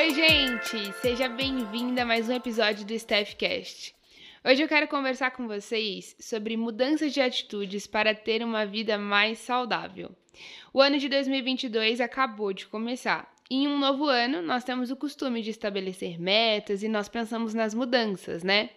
Oi, gente! Seja bem-vinda a mais um episódio do Staffcast. Hoje eu quero conversar com vocês sobre mudanças de atitudes para ter uma vida mais saudável. O ano de 2022 acabou de começar. E em um novo ano, nós temos o costume de estabelecer metas e nós pensamos nas mudanças, né?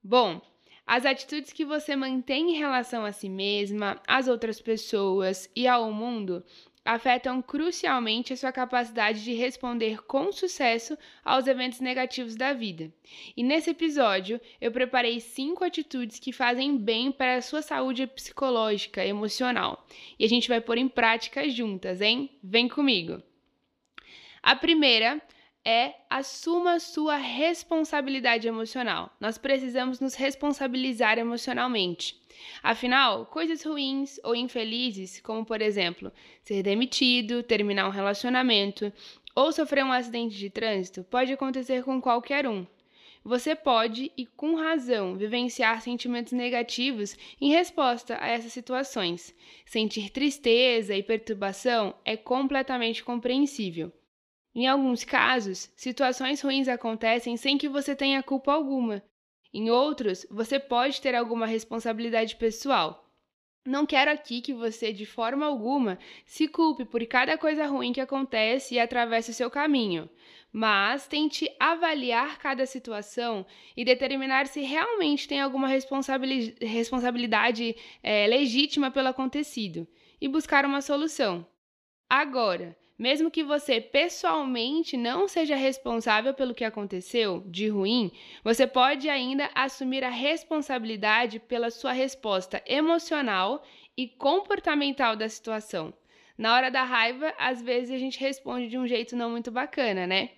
Bom, as atitudes que você mantém em relação a si mesma, às outras pessoas e ao mundo afetam crucialmente a sua capacidade de responder com sucesso aos eventos negativos da vida. E nesse episódio, eu preparei cinco atitudes que fazem bem para a sua saúde psicológica, emocional. E a gente vai pôr em prática juntas, hein? Vem comigo! A primeira é assuma sua responsabilidade emocional. Nós precisamos nos responsabilizar emocionalmente. Afinal, coisas ruins ou infelizes, como por exemplo, ser demitido, terminar um relacionamento ou sofrer um acidente de trânsito, pode acontecer com qualquer um. Você pode, e com razão, vivenciar sentimentos negativos em resposta a essas situações. Sentir tristeza e perturbação é completamente compreensível. Em alguns casos, situações ruins acontecem sem que você tenha culpa alguma. Em outros, você pode ter alguma responsabilidade pessoal. Não quero aqui que você, de forma alguma, se culpe por cada coisa ruim que acontece e atravessa o seu caminho, mas tente avaliar cada situação e determinar se realmente tem alguma responsabilidade é, legítima pelo acontecido e buscar uma solução. Agora, mesmo que você pessoalmente não seja responsável pelo que aconteceu de ruim, você pode ainda assumir a responsabilidade pela sua resposta emocional e comportamental da situação. Na hora da raiva, às vezes a gente responde de um jeito não muito bacana, né?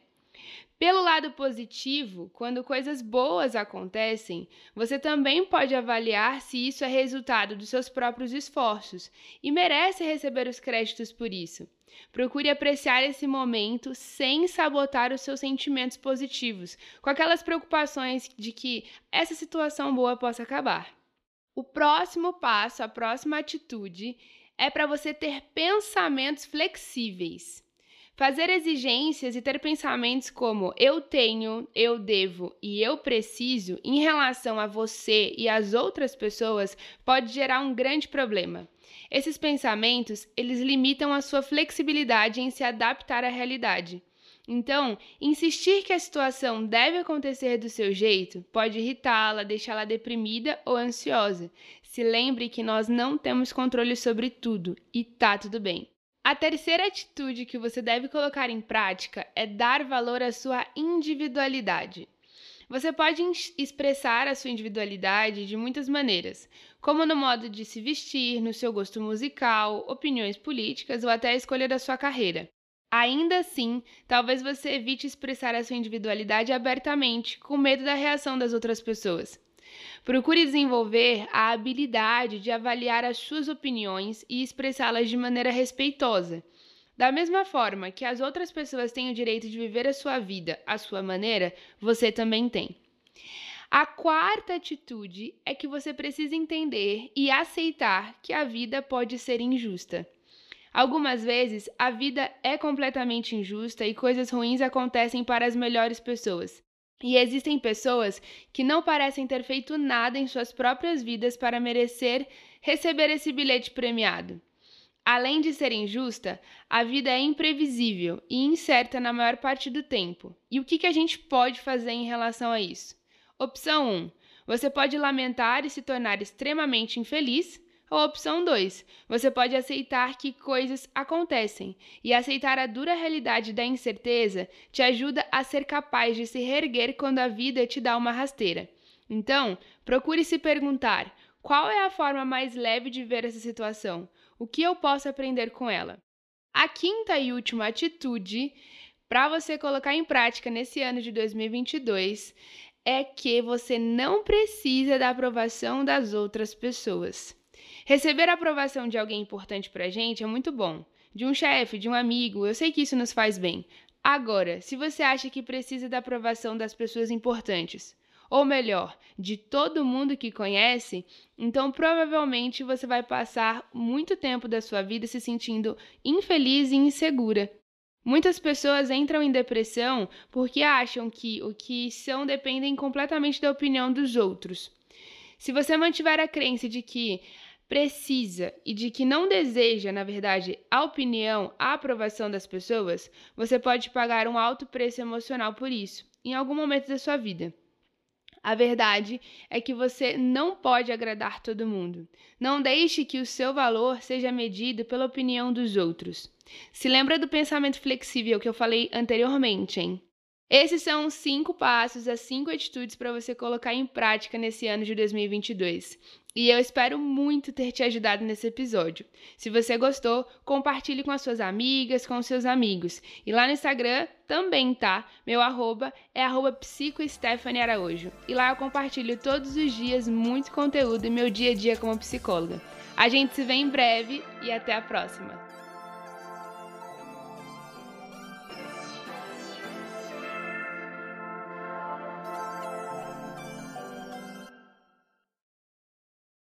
Pelo lado positivo, quando coisas boas acontecem, você também pode avaliar se isso é resultado dos seus próprios esforços e merece receber os créditos por isso. Procure apreciar esse momento sem sabotar os seus sentimentos positivos, com aquelas preocupações de que essa situação boa possa acabar. O próximo passo, a próxima atitude, é para você ter pensamentos flexíveis. Fazer exigências e ter pensamentos como eu tenho, eu devo e eu preciso em relação a você e às outras pessoas pode gerar um grande problema. Esses pensamentos, eles limitam a sua flexibilidade em se adaptar à realidade. Então, insistir que a situação deve acontecer do seu jeito pode irritá-la, deixá-la deprimida ou ansiosa. Se lembre que nós não temos controle sobre tudo e tá tudo bem. A terceira atitude que você deve colocar em prática é dar valor à sua individualidade. Você pode expressar a sua individualidade de muitas maneiras, como no modo de se vestir, no seu gosto musical, opiniões políticas ou até a escolha da sua carreira. Ainda assim, talvez você evite expressar a sua individualidade abertamente, com medo da reação das outras pessoas. Procure desenvolver a habilidade de avaliar as suas opiniões e expressá-las de maneira respeitosa. Da mesma forma que as outras pessoas têm o direito de viver a sua vida à sua maneira, você também tem. A quarta atitude é que você precisa entender e aceitar que a vida pode ser injusta. Algumas vezes a vida é completamente injusta e coisas ruins acontecem para as melhores pessoas. E existem pessoas que não parecem ter feito nada em suas próprias vidas para merecer receber esse bilhete premiado. Além de ser injusta, a vida é imprevisível e incerta na maior parte do tempo. E o que, que a gente pode fazer em relação a isso? Opção 1. Você pode lamentar e se tornar extremamente infeliz ou opção 2, você pode aceitar que coisas acontecem e aceitar a dura realidade da incerteza te ajuda a ser capaz de se reerguer quando a vida te dá uma rasteira. Então, procure se perguntar: qual é a forma mais leve de ver essa situação? O que eu posso aprender com ela? A quinta e última atitude para você colocar em prática nesse ano de 2022 é que você não precisa da aprovação das outras pessoas. Receber a aprovação de alguém importante pra gente é muito bom. De um chefe, de um amigo, eu sei que isso nos faz bem. Agora, se você acha que precisa da aprovação das pessoas importantes, ou melhor, de todo mundo que conhece, então provavelmente você vai passar muito tempo da sua vida se sentindo infeliz e insegura. Muitas pessoas entram em depressão porque acham que o que são dependem completamente da opinião dos outros. Se você mantiver a crença de que precisa e de que não deseja, na verdade, a opinião, a aprovação das pessoas, você pode pagar um alto preço emocional por isso, em algum momento da sua vida. A verdade é que você não pode agradar todo mundo. Não deixe que o seu valor seja medido pela opinião dos outros. Se lembra do pensamento flexível que eu falei anteriormente, hein? Esses são os cinco passos, as cinco atitudes para você colocar em prática nesse ano de 2022. E eu espero muito ter te ajudado nesse episódio. Se você gostou, compartilhe com as suas amigas, com os seus amigos. E lá no Instagram também tá. Meu arroba é arroba Araújo. E lá eu compartilho todos os dias muito conteúdo e meu dia a dia como psicóloga. A gente se vê em breve e até a próxima!